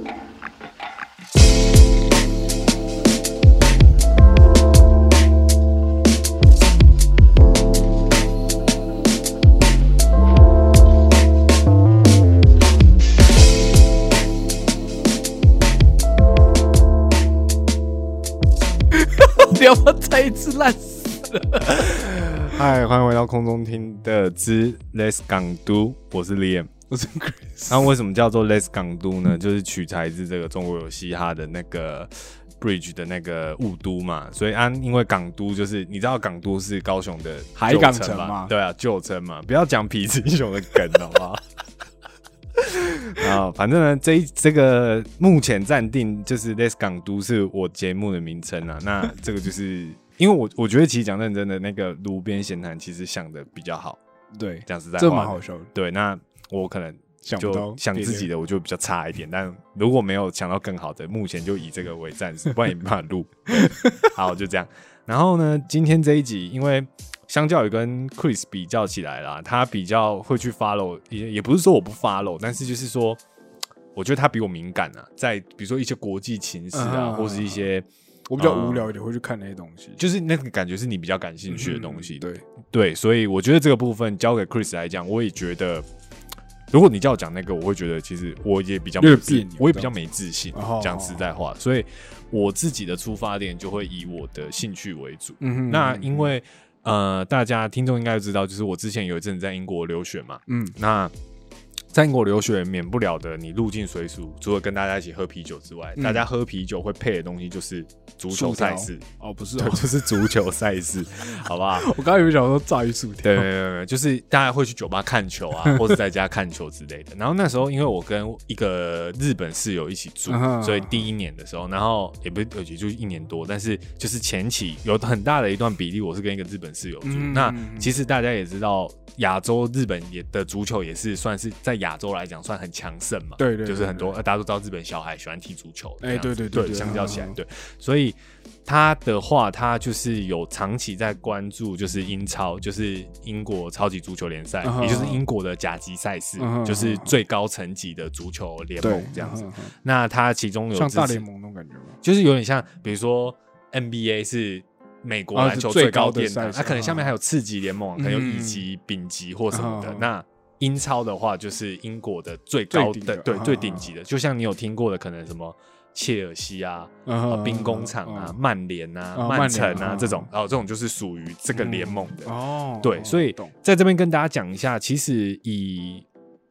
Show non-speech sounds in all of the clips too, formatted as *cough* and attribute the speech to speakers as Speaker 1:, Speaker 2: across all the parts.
Speaker 1: *laughs* 不要再一次烂死了？
Speaker 2: 嗨，欢迎回到空中听的之 Let's 港都，我是 Liam。
Speaker 1: 我是 Chris，
Speaker 2: 那为什么叫做 Let's 港都呢？*laughs* 就是取材自这个中国有嘻哈的那个 Bridge 的那个雾都嘛，所以啊，因为港都就是你知道港都是高雄的
Speaker 1: 海港，城嘛。
Speaker 2: 对啊，旧城嘛，不要讲痞子英雄的梗好不好？*laughs* 啊，反正呢，这一这个目前暂定就是 Let's 港都是我节目的名称啊。那这个就是 *laughs* 因为我我觉得其实讲认真的那个炉边闲谈，其实想的比较好，
Speaker 1: 对，
Speaker 2: 讲实在话，
Speaker 1: 这蛮好笑的，
Speaker 2: 对，那我可能
Speaker 1: 想不到
Speaker 2: 就想自己的，我就比较差一点。但如果没有想到更好的，目前就以这个为暂时，不然也没办法录。好，就这样。然后呢，今天这一集，因为相较于跟 Chris 比较起来啦，他比较会去 follow，也也不是说我不 follow，但是就是说，我觉得他比我敏感啊，在比如说一些国际情势啊，
Speaker 1: 啊
Speaker 2: 或是一些
Speaker 1: 我比较无聊一点，会去看那些东西，
Speaker 2: 就是那个感觉是你比较感兴趣的东西。
Speaker 1: 嗯对，
Speaker 2: 对，所以我觉得这个部分交给 Chris 来讲，我也觉得，如果你叫我讲那个，我会觉得其实我也比较没
Speaker 1: 有点别扭
Speaker 2: 我也比较没自信
Speaker 1: 哦。
Speaker 2: 讲实在话，所以我自己的出发点就会以我的兴趣为主。那因为呃，大家听众应该都知道，就是我之前有一阵子在英国留学嘛，
Speaker 1: 嗯
Speaker 2: 那。在英国留学免不了的，你入境随俗，除了跟大家一起喝啤酒之外，
Speaker 1: 嗯。
Speaker 2: 大家喝啤酒会配的东西就是足球赛事，
Speaker 1: 哦，不是
Speaker 2: 对，
Speaker 1: 哦，
Speaker 2: 就是足球赛事，*laughs* 好不好？
Speaker 1: 我刚刚有想说炸鱼薯条，
Speaker 2: 对对对对，就是大家会去酒吧看球啊，*laughs* 或者在家看球之类的。然后那时候，因为我跟一个日本室友一起住
Speaker 1: 嗯，哼。
Speaker 2: 所以第一年的时候，然后也不是也就一年多，但是就是前期有很大的一段比例，我是跟一个日本室友住。
Speaker 1: 嗯。
Speaker 2: 那其实大家也知道，亚洲日本也的足球也是算是在亚洲来讲算很强盛嘛。
Speaker 1: 对
Speaker 2: 就是很多呃大家都知道日本小孩喜欢踢足球。
Speaker 1: 哎对对对对
Speaker 2: 相较起来
Speaker 1: 嗯，
Speaker 2: 对，所以他的话，他就是有长期在关注，就是英超，就是英国超级足球联赛，也就是英国的甲级赛事，就是最高层级的足球联盟这样子。那他其中有
Speaker 1: 大联，盟那种感觉吗？
Speaker 2: 就是有点像，比如说 NBA 是。美国
Speaker 1: 啊
Speaker 2: 篮球
Speaker 1: 最
Speaker 2: 最高
Speaker 1: 高的
Speaker 2: 它可能下面还有次级联盟，可能有乙
Speaker 1: 嗯
Speaker 2: 级、丙级或什么的
Speaker 1: 嗯。
Speaker 2: 那英超的话，就是英国的最高的，对
Speaker 1: 最顶
Speaker 2: 级的。就像你有听过的，可能什么切尔西啊，兵工厂啊、
Speaker 1: 嗯
Speaker 2: 曼联啊、
Speaker 1: 哦
Speaker 2: 曼城啊这种，哦，这种就是属于这个联盟的。
Speaker 1: 哦，
Speaker 2: 对，所以在这边跟大家讲一下，其实以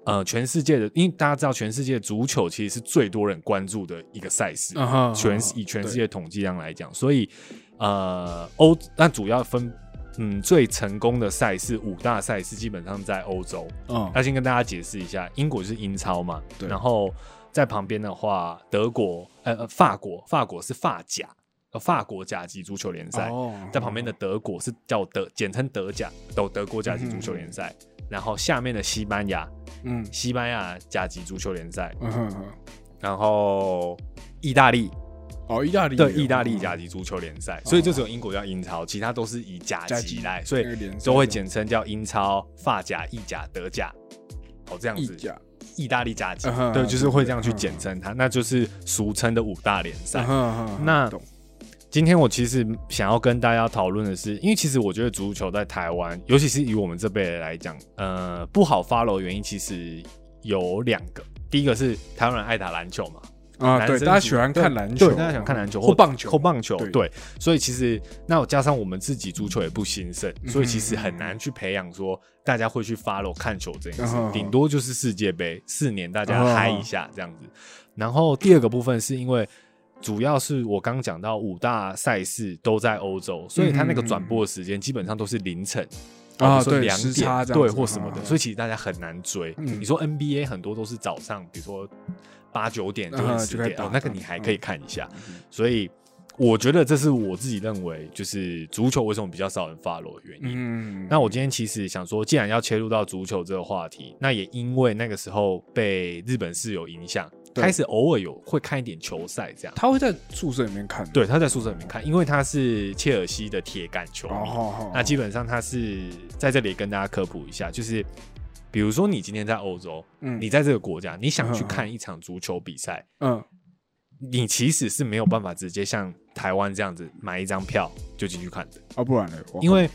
Speaker 2: 呃全世界的，因为大家知道全世界足球其实是最多人关注的一个赛事，全以全世界统计量来讲，所以呃欧那主要分。嗯，最成功的赛事五大赛事基本上在欧洲。
Speaker 1: 嗯。
Speaker 2: 那先跟大家解释一下，英国就是英超嘛，
Speaker 1: 对。
Speaker 2: 然后在旁边的话，德国呃呃法国，法国是法甲，呃法国甲级足球联赛，
Speaker 1: 哦。
Speaker 2: 在旁边的德国是叫德，简称德甲，都德国甲级足球联赛。然后下面的西班牙，
Speaker 1: 嗯。
Speaker 2: 西班牙甲级足球联赛。
Speaker 1: 嗯哼哼
Speaker 2: 然后意大利，
Speaker 1: 哦，意大利有。
Speaker 2: 对意大利甲级足球联赛，所以就只有英国叫英超，其他都是以甲
Speaker 1: 甲级。
Speaker 2: 级来，所以都会简称叫英超、法甲、意甲、德甲。哦，这样子，
Speaker 1: 意
Speaker 2: 大利甲级对，就是会这样去
Speaker 1: 嗯
Speaker 2: 简称它，那就是俗称的五大联赛。那今天我其实想要跟大家讨论的是，因为其实我觉得足球在台湾，尤其是以我们这辈人来讲，呃，不好 follow 的原因其实有两个。第一个是台湾人爱打篮球嘛，
Speaker 1: 啊，对，大家喜欢看篮球，
Speaker 2: 对，大家喜欢看篮球
Speaker 1: 或棒球，
Speaker 2: 或棒球，
Speaker 1: 对
Speaker 2: 对，所以其实那加上我们自己足球也不兴盛，
Speaker 1: 嗯
Speaker 2: 所以其实很难去培养说大家会去 follow 看球这件事
Speaker 1: 嗯，
Speaker 2: 顶多就是世界杯四年大家
Speaker 1: 嗯
Speaker 2: 嗨一下这样子。然后第二个部分是因为。主要是我刚讲到五大赛事都在欧洲，所以它那个转播的时间基本上都是凌晨
Speaker 1: 啊对时差
Speaker 2: 点对或什么的，
Speaker 1: 嗯
Speaker 2: 所以其实大家很难追。
Speaker 1: 嗯
Speaker 2: 你说 NBA 很多都是早上，比如说八九点、九点、
Speaker 1: 嗯
Speaker 2: 十点，那个你还可以看一下。
Speaker 1: 嗯
Speaker 2: 所以我觉得这是我自己认为，就是足球为什么比较少人 follow 的原因。
Speaker 1: 嗯，
Speaker 2: 那我今天其实想说，既然要切入到足球这个话题，那也因为那个时候被日本室友影响，开始偶尔有会看一点球赛这样。
Speaker 1: 他会在宿舍里面看，
Speaker 2: 对，他在宿舍里面看，因为他是切尔西的铁杆球迷。
Speaker 1: 哦，哦，
Speaker 2: 那基本上他是在这里跟大家科普一下，就是比如说你今天在欧洲，
Speaker 1: 嗯，
Speaker 2: 你在这个国家，你想去看一场足球比赛，
Speaker 1: 嗯
Speaker 2: 你其实是没有办法直接像台湾这样子买一张票就进去看的，
Speaker 1: 啊，不然呢？
Speaker 2: 因为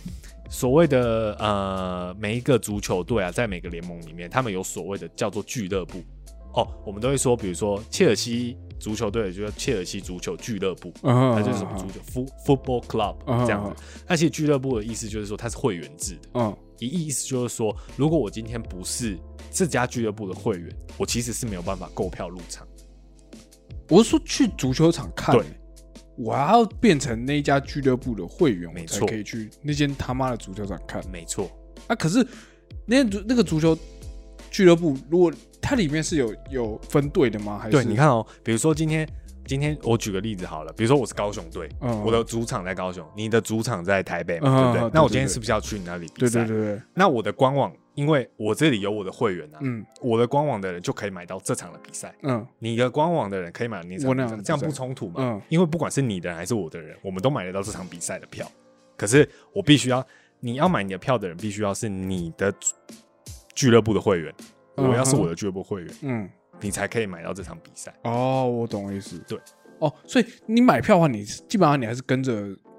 Speaker 2: 所谓的呃每一个足球队啊，在每个联盟里面，他们有所谓的叫做俱乐部。哦，我们都会说，比如说切尔西足球队就叫切尔西足球俱乐部，
Speaker 1: 嗯
Speaker 2: 它就是什么足球？foot football club
Speaker 1: 嗯
Speaker 2: 这样子。那其实俱乐部的意思就是说它是会员制的，
Speaker 1: 嗯。
Speaker 2: 意意思就是说，如果我今天不是这家俱乐部的会员，我其实是没有办法购票入场。
Speaker 1: 我是说去足球场看、我要变成那一家俱乐部的会员，我才
Speaker 2: 没错。
Speaker 1: 可以去那间他妈的足球场看。
Speaker 2: 没错，
Speaker 1: 啊。可是那间足那个足球俱乐部，如果它里面是有有分队的吗？还是
Speaker 2: 对，你，看哦，比如说今天。今天我举个例子好了，比如说我是高雄队，
Speaker 1: 嗯
Speaker 2: 我的主场在高雄，你的主场在台北嘛，
Speaker 1: 嗯
Speaker 2: 对不对？
Speaker 1: 嗯
Speaker 2: 那我今天是不是要去你那里比
Speaker 1: 对
Speaker 2: 赛？
Speaker 1: 对对对，
Speaker 2: 那我的官网，因为我这里有我的会员啊，
Speaker 1: 嗯
Speaker 2: 我的官网的人就可以买到这场的比赛，
Speaker 1: 嗯
Speaker 2: 你的官网的人可以买你这样不冲突嘛？
Speaker 1: 嗯
Speaker 2: 因为不管是你的人还是我的人，我们都买得到这场比赛的票。可是我必须要，你要买你的票的人，必须要是你的俱乐部的会员，
Speaker 1: 嗯
Speaker 2: 我要是我的俱乐部会员，
Speaker 1: 嗯，
Speaker 2: 你才可以买到这场比赛。
Speaker 1: 哦，我懂意思。
Speaker 2: 对，
Speaker 1: 哦，所以你买票的话，你基本上你还是跟着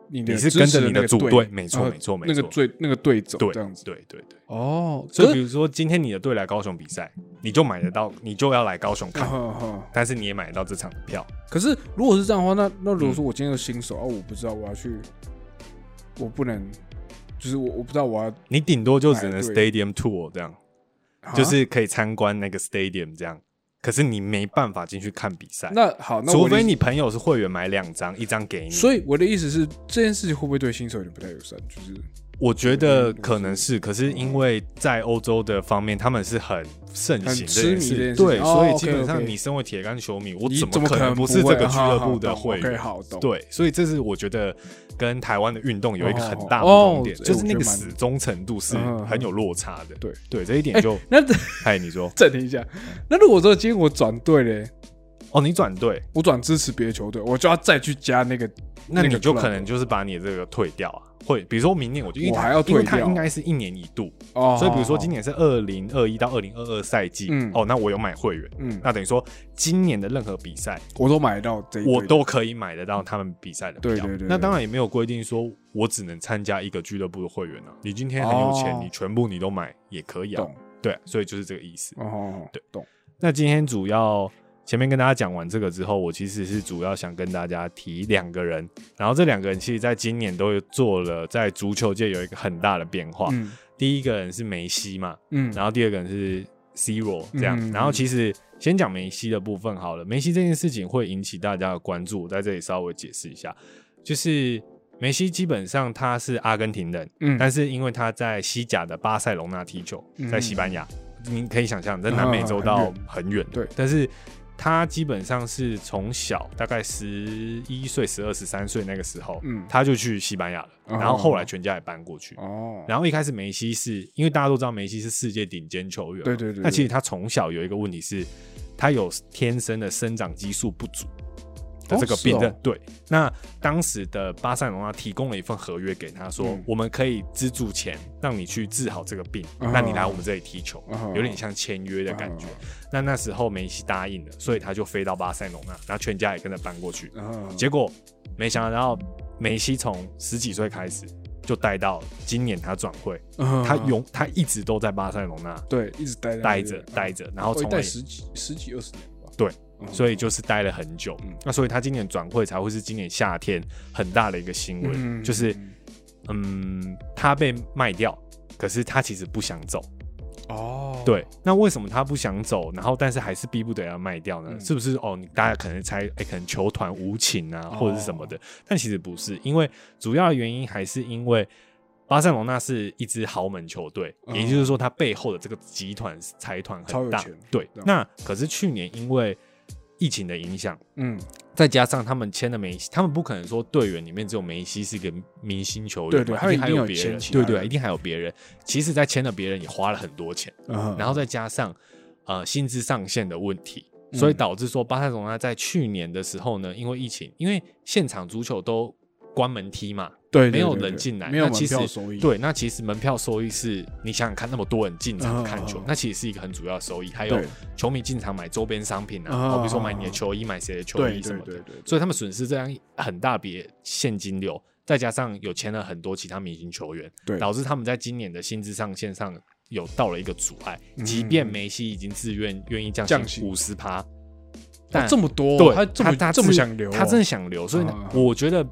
Speaker 1: 你的
Speaker 2: 你是跟着你的组队，没错
Speaker 1: 呃
Speaker 2: 没错没错
Speaker 1: 那个，队那个队走
Speaker 2: 对
Speaker 1: 这样子。
Speaker 2: 对对对。
Speaker 1: 哦，
Speaker 2: 所以比如说今天你的队来高雄比赛，你就买得到，你就要来高雄看，但是你也买得到这场的票。
Speaker 1: 可是如果是这样的话，那那如果
Speaker 2: 嗯
Speaker 1: 说我今天是新手、啊，我不知道我要去，我不能，就是我我不知道我要，
Speaker 2: 你顶多就只能 stadium tour 这样，
Speaker 1: 啊
Speaker 2: 就是可以参观那个 stadium 这样。可是你没办法进去看比赛，
Speaker 1: 那好，那
Speaker 2: 除非你朋友是会员，买两张，一张给你。
Speaker 1: 所以我的意思是，这件事情会不会对新手有点不太友善？就是
Speaker 2: 我觉得可能是，可是因为在欧洲的方面，他们是很盛行这件
Speaker 1: 很痴迷这件
Speaker 2: 事，对，
Speaker 1: 哦
Speaker 2: 所以基本上你身为铁杆球迷，我怎
Speaker 1: 么可能
Speaker 2: 不是这个俱乐部的会员？对，所以这是我觉得跟台湾的运动有一个很大不
Speaker 1: 哦
Speaker 2: 同点，
Speaker 1: 哦
Speaker 2: 就是那个死忠程度是
Speaker 1: 嗯
Speaker 2: 很有落差的。
Speaker 1: 对。
Speaker 2: 对，这一点
Speaker 1: 哎
Speaker 2: 就，
Speaker 1: 那
Speaker 2: 哎，你说，*laughs*
Speaker 1: 暂停一下，那如果说今天我转队嘞，
Speaker 2: 哦，你转队，
Speaker 1: 我转支持别的球队，我就要再去加那个，
Speaker 2: 那你就可能就是把你这个退掉啊，会，比如说明年我就因为
Speaker 1: 还要退
Speaker 2: 因为它
Speaker 1: 掉
Speaker 2: 应该是一年一度，
Speaker 1: 哦，
Speaker 2: 所以比如说今
Speaker 1: 年，
Speaker 2: 是二零二一到二零二二赛季，
Speaker 1: 嗯
Speaker 2: 哦，那我有买会员，
Speaker 1: 嗯，
Speaker 2: 那等于说今年的任何比赛，
Speaker 1: 我都买得到这
Speaker 2: 我都可以买得到他们比赛的票。
Speaker 1: 对对对对
Speaker 2: 那当然也没有规定说我只能参加一个俱乐部的会员啊。你今天很有钱，
Speaker 1: 哦
Speaker 2: 你全部你都买也可以啊。
Speaker 1: 懂，
Speaker 2: 对，所以就是这个意思。
Speaker 1: 哦
Speaker 2: 对
Speaker 1: 懂，
Speaker 2: 那今天主要前面跟大家讲完这个之后，我其实是主要想跟大家提两个人，然后这两个人其实在今年都有做了在足球界有一个很大的变化。
Speaker 1: 嗯
Speaker 2: 第一个人是梅西嘛，
Speaker 1: 嗯，
Speaker 2: 然后第二个人是 C 罗这样，
Speaker 1: 嗯
Speaker 2: 然后其实先讲梅西的部分好了。梅西这件事情会引起大家的关注，我在这里稍微解释一下，就是梅西基本上他是阿根廷人，
Speaker 1: 嗯
Speaker 2: 但是因为他在西甲的巴塞隆纳踢球，
Speaker 1: 嗯
Speaker 2: 在西班牙，你可以想象在南美洲到很远，
Speaker 1: 对
Speaker 2: 但是。他基本上是从小大概十一岁、十二、十三岁那个时候，
Speaker 1: 嗯。
Speaker 2: 他就去西班牙了，
Speaker 1: 哦。
Speaker 2: 然后后来全家也搬过去。
Speaker 1: 哦，
Speaker 2: 然后一开始梅西是因为大家都知道梅西是世界顶尖球员
Speaker 1: 对对对。
Speaker 2: 那其实他从小有一个问题是，他有天生的生长激素不足的这个病症。
Speaker 1: 哦。哦
Speaker 2: 对，那当时的巴塞罗那提供了一份合约给他说，
Speaker 1: 嗯。
Speaker 2: 我们可以资助钱让你去治好这个病，
Speaker 1: 嗯
Speaker 2: 那你来我们这里踢球，
Speaker 1: 嗯
Speaker 2: 有点像签约的感觉。那那时候梅西答应了，所以他就飞到巴塞罗那，然后全家也跟着搬过去。
Speaker 1: 嗯，
Speaker 2: 结果没想到梅西从十几岁开始就待到今年他转会，
Speaker 1: 嗯
Speaker 2: 他永他一直都在巴塞罗那
Speaker 1: 对一直待
Speaker 2: 着待着，然后从
Speaker 1: 十几十几二十年吧，
Speaker 2: 对
Speaker 1: 嗯，
Speaker 2: 所以就是待了很久
Speaker 1: 嗯。
Speaker 2: 那所以他今年转会才会是今年夏天很大的一个新闻，
Speaker 1: 嗯
Speaker 2: 就是嗯，他被卖掉，可是他其实不想走。
Speaker 1: 哦，
Speaker 2: 对，那为什么他不想走？然后但是还是逼不得要卖掉呢？
Speaker 1: 嗯
Speaker 2: 是不是？哦，你大家可能猜，哎、可能球团无情啊，
Speaker 1: 哦
Speaker 2: 或者是什么的？但其实不是，因为主要的原因还是因为巴塞罗那是一支豪门球队，
Speaker 1: 哦
Speaker 2: 也就是说，它背后的这个集团财团很大。对那可是去年因为疫情的影响，
Speaker 1: 嗯，
Speaker 2: 再加上他们签了梅西，他们不可能说队员里面只有梅西是一个明星球员，
Speaker 1: 对对他
Speaker 2: 一定还
Speaker 1: 有
Speaker 2: 别人，对对，一定还有别人。其实，在签了别人也花了很多钱。
Speaker 1: 然
Speaker 2: 然后再加上呃薪资上限的问题，
Speaker 1: 嗯。
Speaker 2: 所以导致说巴塞罗那在去年的时候呢，因为疫情，因为现场足球都关门踢嘛，
Speaker 1: 对，对
Speaker 2: 没有人进来，
Speaker 1: 没有门
Speaker 2: 那其实
Speaker 1: 票收益，
Speaker 2: 对，那其实门票收益是你想想看，那么多人进场看球，那其实是一个很主要的收益。还有球迷进场买周边商品啊，比如说
Speaker 1: 嗯
Speaker 2: 买你的
Speaker 1: 嗯
Speaker 2: 球衣、买谁的球衣什么的，
Speaker 1: 对对对，
Speaker 2: 所以他们损失这样很大笔现金流，再加上有签了很多其他明星球员，
Speaker 1: 对。
Speaker 2: 导致他们在今年的薪资上限上有到了一个阻碍。
Speaker 1: 嗯。
Speaker 2: 即便梅西已经自愿愿意降
Speaker 1: 降
Speaker 2: 五十趴，
Speaker 1: 哦
Speaker 2: 但
Speaker 1: 这么多，
Speaker 2: 对
Speaker 1: 他这么
Speaker 2: 他
Speaker 1: 这么想留哦，
Speaker 2: 他真的想留，所以我觉得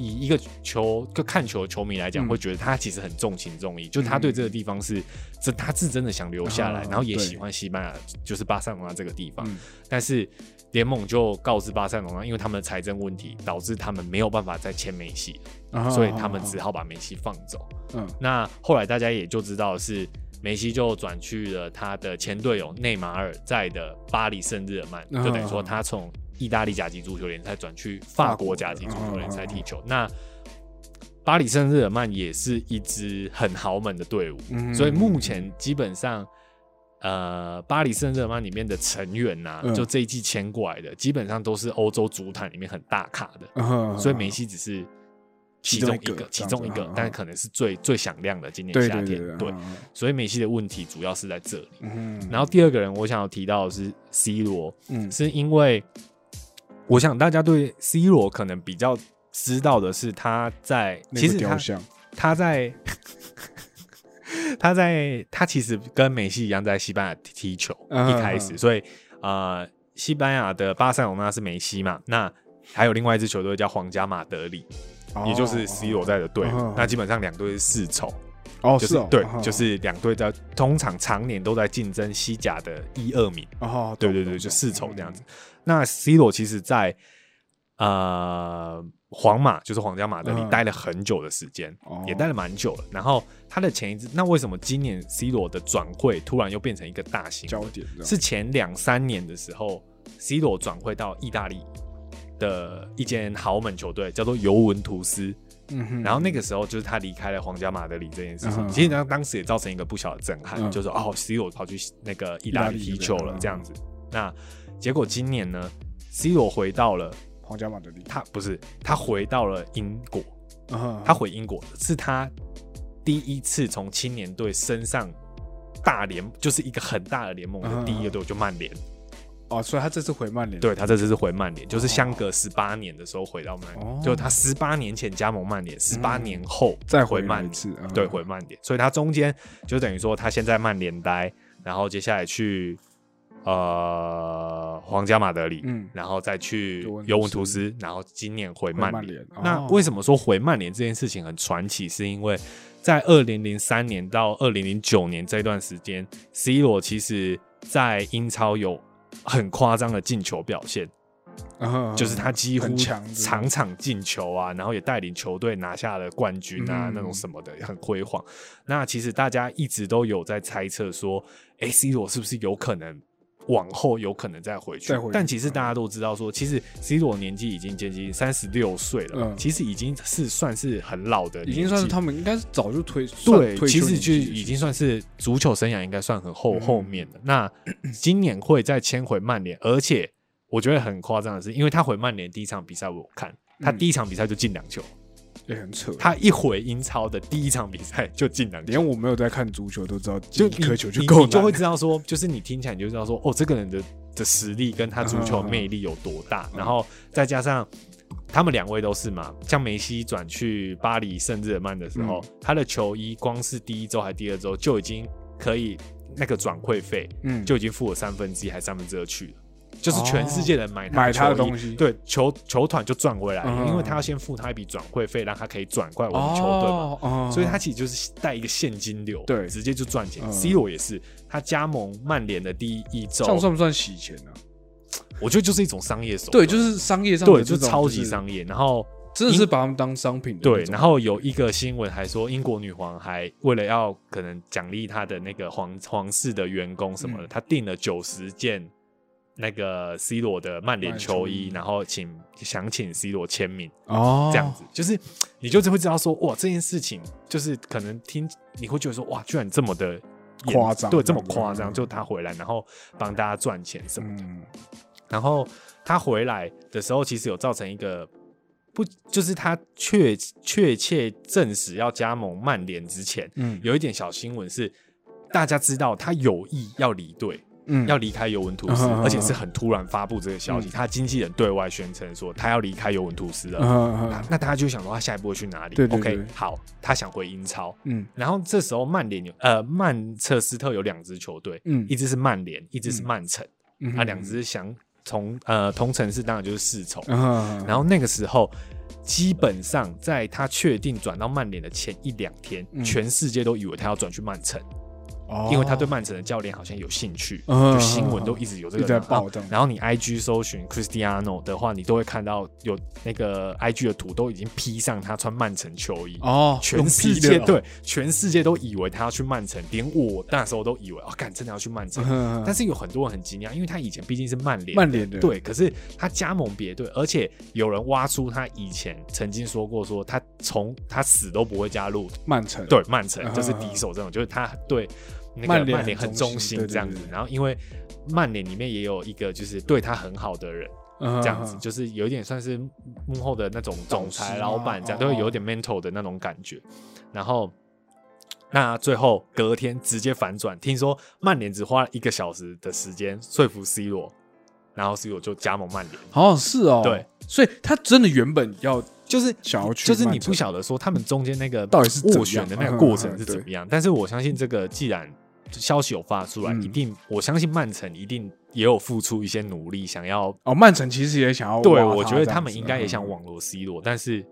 Speaker 2: 以一个球个看球的球迷来讲，
Speaker 1: 嗯。
Speaker 2: 会觉得他其实很重情重义，就是他对这个地方是这他是真的想留下来，然后也喜欢西班牙，就是巴塞罗那这个地方。
Speaker 1: 嗯。
Speaker 2: 但是联盟就告知巴塞罗那，因为他们的财政问题，导致他们没有办法再签梅西，
Speaker 1: 啊
Speaker 2: 所以他们只好把梅西放走。
Speaker 1: 嗯。
Speaker 2: 那后来大家也就知道是梅西就转去了他的前队友内马尔在的巴黎圣日耳曼，
Speaker 1: 嗯
Speaker 2: 就等于说他从意大利甲级足球联赛转去法国甲级足球联赛踢球。那巴黎圣日耳曼也是一支很豪门的队伍，
Speaker 1: 嗯
Speaker 2: 所以目前基本上。呃，巴黎圣日耳曼里面的成员呐、
Speaker 1: 嗯
Speaker 2: 就这一季签过来的，基本上都是欧洲足坛里面很大咖的。
Speaker 1: 嗯
Speaker 2: 所以梅西只是其中一
Speaker 1: 个
Speaker 2: 个，其中一个但可能是最最响亮的今年夏天。
Speaker 1: 对
Speaker 2: 所以梅西的问题主要是在这里。
Speaker 1: 嗯
Speaker 2: 然后第二个人，我想要提到的是 C 罗，
Speaker 1: 嗯
Speaker 2: 是因为我想大家对 C 罗可能比较知道的是他在，其实他他在。*laughs* 他在他其实跟梅西一样在西班牙踢踢球，
Speaker 1: 嗯
Speaker 2: 一开始，
Speaker 1: 嗯
Speaker 2: 所以呃，西班牙的巴塞罗那是梅西嘛，那还有另外一支球队叫皇家马德里，也就是 C 罗在的队那基本上两队是世仇，
Speaker 1: 哦
Speaker 2: 就是对，就是两队在通常常年都在竞争西甲的一二名。
Speaker 1: 哦，懂
Speaker 2: 对对对，就世仇这样
Speaker 1: 嗯
Speaker 2: 子。那 C 罗其实在，呃皇马，就是皇家马德里
Speaker 1: 嗯
Speaker 2: 待了很久的时间，
Speaker 1: 哦
Speaker 2: 也待了蛮久了。然后他的前一支，那为什么今年 C 罗的转会突然又变成一个大型？
Speaker 1: 焦点
Speaker 2: 是前两三年的时候，C 罗转会到意大利的一间豪门球队，叫做尤文图斯。
Speaker 1: 嗯，
Speaker 2: 然后那个时候就是他离开了皇家马德里这件事情，
Speaker 1: 嗯
Speaker 2: 其实当当时也造成一个不小的震撼，
Speaker 1: 嗯
Speaker 2: 就是哦，C 罗跑去那个意大利踢球了这样子。那结果今年呢，C 罗回到了
Speaker 1: 皇家马德里，
Speaker 2: 他不是他回到了英国，
Speaker 1: 啊。
Speaker 2: 他回英国是他第一次从青年队升上大联，就是一个很大的联盟的
Speaker 1: 嗯
Speaker 2: 第一个队伍，就曼联。
Speaker 1: 哦，所以他这次回曼联，
Speaker 2: 对他这次是回曼联，就是相隔十八年的时候回到曼联，
Speaker 1: 哦。
Speaker 2: 就他十八年前加盟曼联，十八年后
Speaker 1: 再
Speaker 2: 回曼联。对，回曼联，所以他中间就等于说他先在曼联待，然后接下来去呃皇家马德里，
Speaker 1: 嗯。
Speaker 2: 然后再去
Speaker 1: 尤文图斯
Speaker 2: 然后今年回曼联。
Speaker 1: 曼联，
Speaker 2: 那
Speaker 1: 哦。
Speaker 2: 为什么说回曼联这件事情很传奇？是因为在二零零三年到二零零九年这段时间，C 罗其实在英超有很夸张的进球表现，
Speaker 1: 嗯
Speaker 2: 就是他几乎场场进球啊，然后也带领球队拿下了冠军啊，
Speaker 1: 嗯。
Speaker 2: 那种什么的很辉煌。那其实大家一直都有在猜测说，哎、c 罗是不是有可能往后有可能再回去？
Speaker 1: 回去
Speaker 2: 但其实大家都知道说，其实 C 罗年纪已经接近三十六岁了，
Speaker 1: 嗯。
Speaker 2: 其实已经是算是很老的，
Speaker 1: 已经算是他们应该是早就推算
Speaker 2: 对，
Speaker 1: 退
Speaker 2: 其实就已经算是足球生涯应该算很后、
Speaker 1: 嗯
Speaker 2: 后面的。那今年会再签回曼联，而且我觉得很夸张的是，因为他回曼联第一场比赛我有看，他
Speaker 1: 嗯。
Speaker 2: 第一场比赛就进两球，
Speaker 1: 也很扯，
Speaker 2: 他一回英超的第一场比赛就进两球。
Speaker 1: 连我没有在看足球都知道，
Speaker 2: 就
Speaker 1: 一颗球就够了
Speaker 2: 你就会知道说，就是你听起来你就知道说，哦，这个人的的实力跟他足球魅力有多大，
Speaker 1: 嗯。
Speaker 2: 然后再加上他们两位都是嘛，像梅西转去巴黎圣日耳曼的时候，
Speaker 1: 嗯。
Speaker 2: 他的球衣光是第一周还第二周就已经可以那个转会费
Speaker 1: 嗯，
Speaker 2: 就已经付了三分之一还三分之二去了。就是全世界人买
Speaker 1: 买他的东西
Speaker 2: 对球球团就赚回来，
Speaker 1: 嗯
Speaker 2: 因为他要先付他一笔转会费，让他可以转过来我们球队嘛。
Speaker 1: 哦，哦
Speaker 2: 所以他其实就是带一个现金流，
Speaker 1: 对
Speaker 2: 直接就赚钱。
Speaker 1: 嗯
Speaker 2: C 罗也是，他加盟曼联的第一周
Speaker 1: 这，样算不算洗钱呢？
Speaker 2: 我觉得就是一种商业手段，
Speaker 1: 对，就是商业上的
Speaker 2: 就超级商业。然后
Speaker 1: 真的是把他们当商品的
Speaker 2: 对，然后有一个新闻还说，英国女皇还为了要可能奖励她的那个皇皇室的员工什么的，
Speaker 1: 嗯
Speaker 2: 她订了九十件。那个 C 罗的曼联球衣，然后请想请 C 罗签名，
Speaker 1: 哦。
Speaker 2: 这样子，就是你就是会知道说，哇，这件事情就是可能听你会觉得说，哇，居然这么的
Speaker 1: 夸张
Speaker 2: 对，这么夸张，
Speaker 1: 嗯
Speaker 2: 就他回来，然后帮大家赚钱什么的。
Speaker 1: 嗯。
Speaker 2: 然后他回来的时候，其实有造成一个不不就是他确确切证实要加盟曼联之前，
Speaker 1: 嗯。
Speaker 2: 有一点小新闻是大家知道他有意要离队，
Speaker 1: 嗯。
Speaker 2: 要离开尤文图斯，而且是很突然发布这个消息，他经纪人对外宣称说他要离开尤文图斯了。
Speaker 1: 嗯
Speaker 2: 那那大家就想说他下一步会去哪里？
Speaker 1: 对对
Speaker 2: o k 好，他想回英超。
Speaker 1: 嗯。
Speaker 2: 然后这时候曼联有呃曼彻斯特有两支球队，
Speaker 1: 嗯。
Speaker 2: 一支是曼联，一支是曼城，
Speaker 1: 嗯
Speaker 2: 啊，两支想从呃同城市当然就是世仇。
Speaker 1: 嗯，
Speaker 2: 然后那个时候，基本上在他确定转到曼联的前一两天，
Speaker 1: 嗯。
Speaker 2: 全世界都以为他要转去曼城，
Speaker 1: 哦。
Speaker 2: 因为他对曼城的教练好像有兴趣，
Speaker 1: 嗯。
Speaker 2: 就新闻都一直有这个
Speaker 1: 报这样
Speaker 2: 然后你 IG 搜寻 Cristiano 的话，你都会看到有那个 IG 的图都已经 P 上他穿曼城球衣。
Speaker 1: 哦，
Speaker 2: 全世界对，全世界都以为他要去曼城，连我那时候都以为，哦，干真的要去曼城。
Speaker 1: 嗯，
Speaker 2: 但是有很多人很惊讶，因为他以前毕竟是曼联，
Speaker 1: 曼联的。
Speaker 2: 对，可是他加盟别队，而且有人挖出他以前曾经说过，说他从他死都不会加入
Speaker 1: 曼城。
Speaker 2: 对曼城，
Speaker 1: 嗯。
Speaker 2: 就是敌手这种，就是他对那个
Speaker 1: 曼联
Speaker 2: 很
Speaker 1: 很忠
Speaker 2: 忠心这样子
Speaker 1: 对。
Speaker 2: 然后因为曼联里面也有一个就是对他很好的人，
Speaker 1: 这
Speaker 2: 这样子，就是有一点算是幕后的那种总裁、老板，这样都会有点 mental 的那种感觉。然后，那最后隔天直接反转，听说曼联只花了一个小时的时间说服 C 罗，然后 C 罗就加盟曼联。
Speaker 1: 好像是哦，
Speaker 2: 对，
Speaker 1: 所以他真的原本要
Speaker 2: 就是
Speaker 1: 想要去
Speaker 2: 就是你不晓得说他们中间那个
Speaker 1: 到底是怎样
Speaker 2: 斡旋的那个过程是怎么样，但是我相信这个既然消息有发出来，
Speaker 1: 嗯。
Speaker 2: 一定我相信曼城一定也有付出一些努力，想要
Speaker 1: 哦，曼城其实也想要
Speaker 2: 对，我觉得他们应该也想
Speaker 1: 嗯
Speaker 2: 网罗 C 罗，但是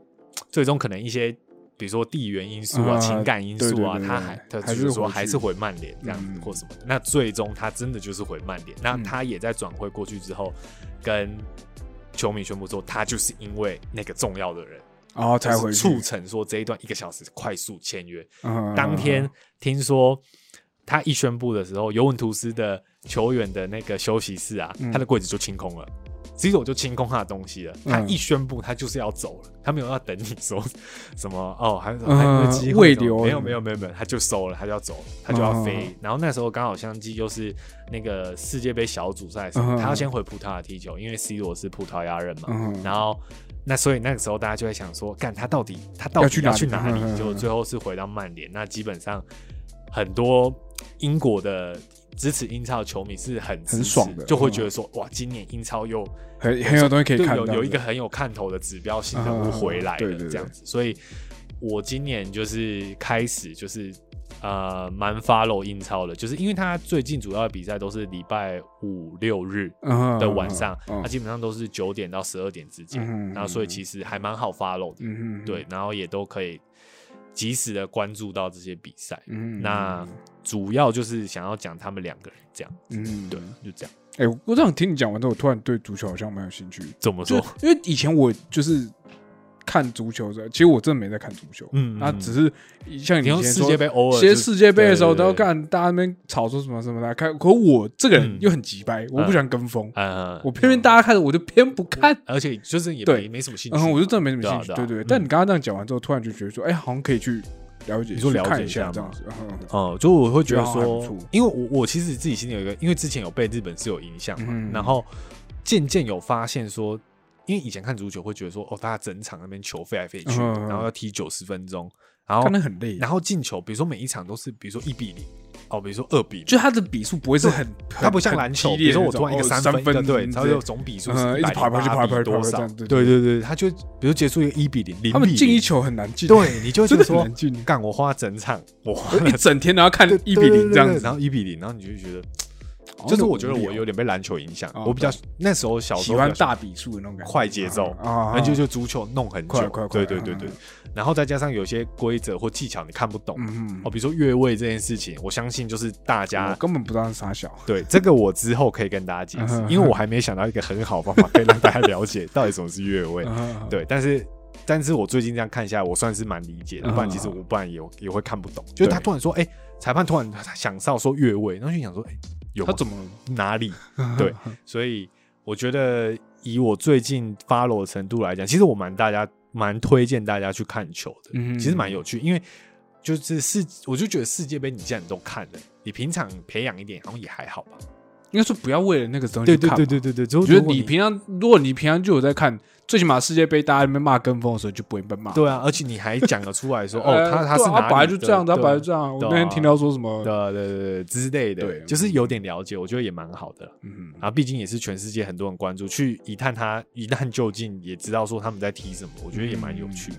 Speaker 2: 最终可能一些比如说地缘因素啊、
Speaker 1: 啊
Speaker 2: 情感因素啊，他还他
Speaker 1: 还
Speaker 2: 就是是说还是回曼联这样子
Speaker 1: 嗯。
Speaker 2: 或什么的。那最终他真的就是回曼联，那
Speaker 1: 嗯。
Speaker 2: 他也在转会过去之后，跟球迷宣布说，他就是因为那个重要的人。
Speaker 1: 然后才回去
Speaker 2: 就是促成说这一段一个小时快速签约。
Speaker 1: 嗯
Speaker 2: 当天听说他一宣布的时候，尤文图斯的球员的那个休息室啊，
Speaker 1: 嗯
Speaker 2: 他的柜子就清空了。C 罗就清空他的东西了，他
Speaker 1: 嗯
Speaker 2: 一宣布他就是要走了，他没有要等你说什么哦，还有
Speaker 1: 嗯
Speaker 2: 还有机会
Speaker 1: 留。
Speaker 2: 没有没有没有没有，他就收了，他就要走了，他就要
Speaker 1: 嗯。
Speaker 2: 飞。然后那时候刚好相机又是那个世界杯小组赛他要先回葡萄牙踢球，因为 C 罗是葡萄牙人嘛，
Speaker 1: 嗯
Speaker 2: 然后那所以那个时候大家就在想说，干他到底他到底
Speaker 1: 要去哪里？
Speaker 2: 就最后是回到曼联。那基本上很多英国的支持英超的球迷是很
Speaker 1: 很爽的
Speaker 2: 就会觉得说，哇，今年英超又
Speaker 1: 很很有东西可以看到，
Speaker 2: 有有一个很有看头的指标性人物
Speaker 1: 嗯嗯嗯
Speaker 2: 回来了，这样子。所以我今年就是开始就是。呃，蛮 follow 英超的，就是因为他最近主要的比赛都是礼拜五六日，
Speaker 1: 嗯
Speaker 2: 的晚上，
Speaker 1: 嗯
Speaker 2: 它基本上都是九点到十二点之间，
Speaker 1: 嗯
Speaker 2: 然后所以其实还蛮好 follow 的，对，，然后也都可以及时的关注到这些比赛。
Speaker 1: 嗯
Speaker 2: 那主要就是想要讲他们两个人这样，
Speaker 1: 嗯
Speaker 2: 对，就这样。
Speaker 1: 哎，我我这样听你讲完之后，我突然对足球好像蛮有兴趣，
Speaker 2: 怎么说？
Speaker 1: 因为以前我就是看足球的，其实我真的没在看足球，
Speaker 2: 嗯
Speaker 1: 那只是像以前说
Speaker 2: 世界杯偶尔其实
Speaker 1: 世界杯的时候都要看大家那边吵说什么什么的，看。可我这个人
Speaker 2: 嗯
Speaker 1: 又很急掰，我不喜欢跟风，
Speaker 2: 呃，
Speaker 1: 我偏偏大家看，我就偏不看。
Speaker 2: 而且就是也
Speaker 1: 对
Speaker 2: 没没什么兴趣
Speaker 1: 然
Speaker 2: 嘛，
Speaker 1: 后我就真的没什么兴趣，
Speaker 2: 对啊对
Speaker 1: 但你刚刚这样讲完之后，突然就觉得说，哎，好像可以去了解，
Speaker 2: 你说了解
Speaker 1: 一
Speaker 2: 一下吗
Speaker 1: 这样子。嗯
Speaker 2: 哦、就我会觉得说，因为我我其实自己心里有一个，因为之前有被日本是有影响嘛，
Speaker 1: 嗯
Speaker 2: 然后渐渐有发现说，因为以前看足球会觉得说，哦，大家整场那边球飞来飞去，然后要踢九十分钟，然后
Speaker 1: 看得很累，
Speaker 2: 然后进球，比如说每一场都是，比如说一比零，哦，比如说二比零。
Speaker 1: 就他的比数不会是很，
Speaker 2: 它不像篮球，比如说我突然一个三分的，对，它会有
Speaker 1: 之类
Speaker 2: 总比数是
Speaker 1: 嗯一直跑来跑去跑来跑去
Speaker 2: 多少？
Speaker 1: 对
Speaker 2: 对对对，它就比如结束一个一比零，零
Speaker 1: 他们
Speaker 2: 比，
Speaker 1: 进一球很难进，
Speaker 2: 对，你就会 *laughs* 觉
Speaker 1: 真的很
Speaker 2: 得说，
Speaker 1: 难进，
Speaker 2: 干我花整场，我花
Speaker 1: 一整天都要看一比零这样子，
Speaker 2: 然后一比零，然后你就觉得，就是我觉得我有点被篮球影响，
Speaker 1: 哦
Speaker 2: 我比较那时候小时
Speaker 1: 喜
Speaker 2: 候喜
Speaker 1: 欢大比数的那种感觉，
Speaker 2: 快节奏，
Speaker 1: 啊，
Speaker 2: 那就就足球弄很久
Speaker 1: 快快，快
Speaker 2: 对对对对。
Speaker 1: 嗯，
Speaker 2: 然后再加上有些规则或技巧你看不懂，
Speaker 1: 嗯
Speaker 2: 哦，比如说越位这件事情，我相信就是大家
Speaker 1: 根本不知道是啥小，
Speaker 2: 对这个我之后可以跟大家解释因为我还没想到一个很好的方法可以让大家了解到底什么是越位。
Speaker 1: 嗯，
Speaker 2: 对，但是但是我最近这样看下来，我算是蛮理解的，
Speaker 1: 嗯
Speaker 2: 不然其实我不然也也会看不懂。就是他突然说，哎，裁判突然想到说越位，然后就想说，哎，有
Speaker 1: 他怎么
Speaker 2: 哪里？*laughs* 对，所以我觉得以我最近 follow 的程度来讲，其实我蛮大家蛮推荐大家去看球的，
Speaker 1: 嗯
Speaker 2: 其实蛮有趣，因为就是世，我就觉得世界杯你既然都看了，你平常培养一点好像也还好吧。
Speaker 1: 应该说不要为了那个东西
Speaker 2: 对对对对对对，就
Speaker 1: 我觉得你平常，如果你平常就有在看最起码世界杯大家在那边骂跟风的时候就不会被骂。
Speaker 2: 对啊，而且你还讲得出来说，*laughs* 哦，
Speaker 1: 呃
Speaker 2: 他他是哪
Speaker 1: 本来就这样，他本来就这样。我那天听到说什么，
Speaker 2: 对啊对对对之类的，
Speaker 1: 对
Speaker 2: 就是有点了解，我觉得也蛮好的。
Speaker 1: 嗯，
Speaker 2: 然后毕竟也是全世界很多人关注，去一探他一探究竟，也知道说他们在踢什么，我觉得也蛮有趣。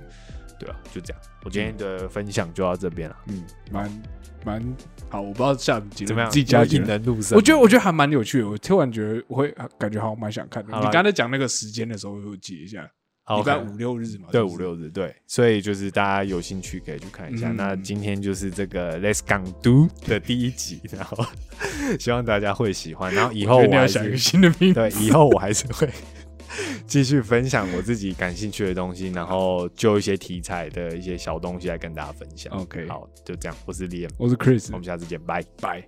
Speaker 2: 对啊，就这样，我今天的分享就到这边了，
Speaker 1: 嗯，蛮蛮好。我不知道下集
Speaker 2: 怎么样？
Speaker 1: 自己加
Speaker 2: 有引
Speaker 1: 结论。
Speaker 2: 人入胜。
Speaker 1: 我觉得我觉得还蛮有趣的，我突然觉得我会感觉好像蛮想看的。你刚才讲那个时间的时候，我有记一下，
Speaker 2: 好
Speaker 1: 礼拜五六日嘛，
Speaker 2: 对五六日对，所以就是大家有兴趣可以去看一下。
Speaker 1: 嗯
Speaker 2: 那今天就是这个 Let's Gang Do 的第一集，然后 *laughs* 希望大家会喜欢。然后以后
Speaker 1: 我要想一个
Speaker 2: 是
Speaker 1: 新的名字。
Speaker 2: 对，以后我还是会继续分享我自己感兴趣的东西，然后就一些题材的一些小东西来跟大家分享。
Speaker 1: OK
Speaker 2: 好，就这样，我是 Liam，
Speaker 1: 我是 Chris，
Speaker 2: 我们下次见，拜。
Speaker 1: 拜。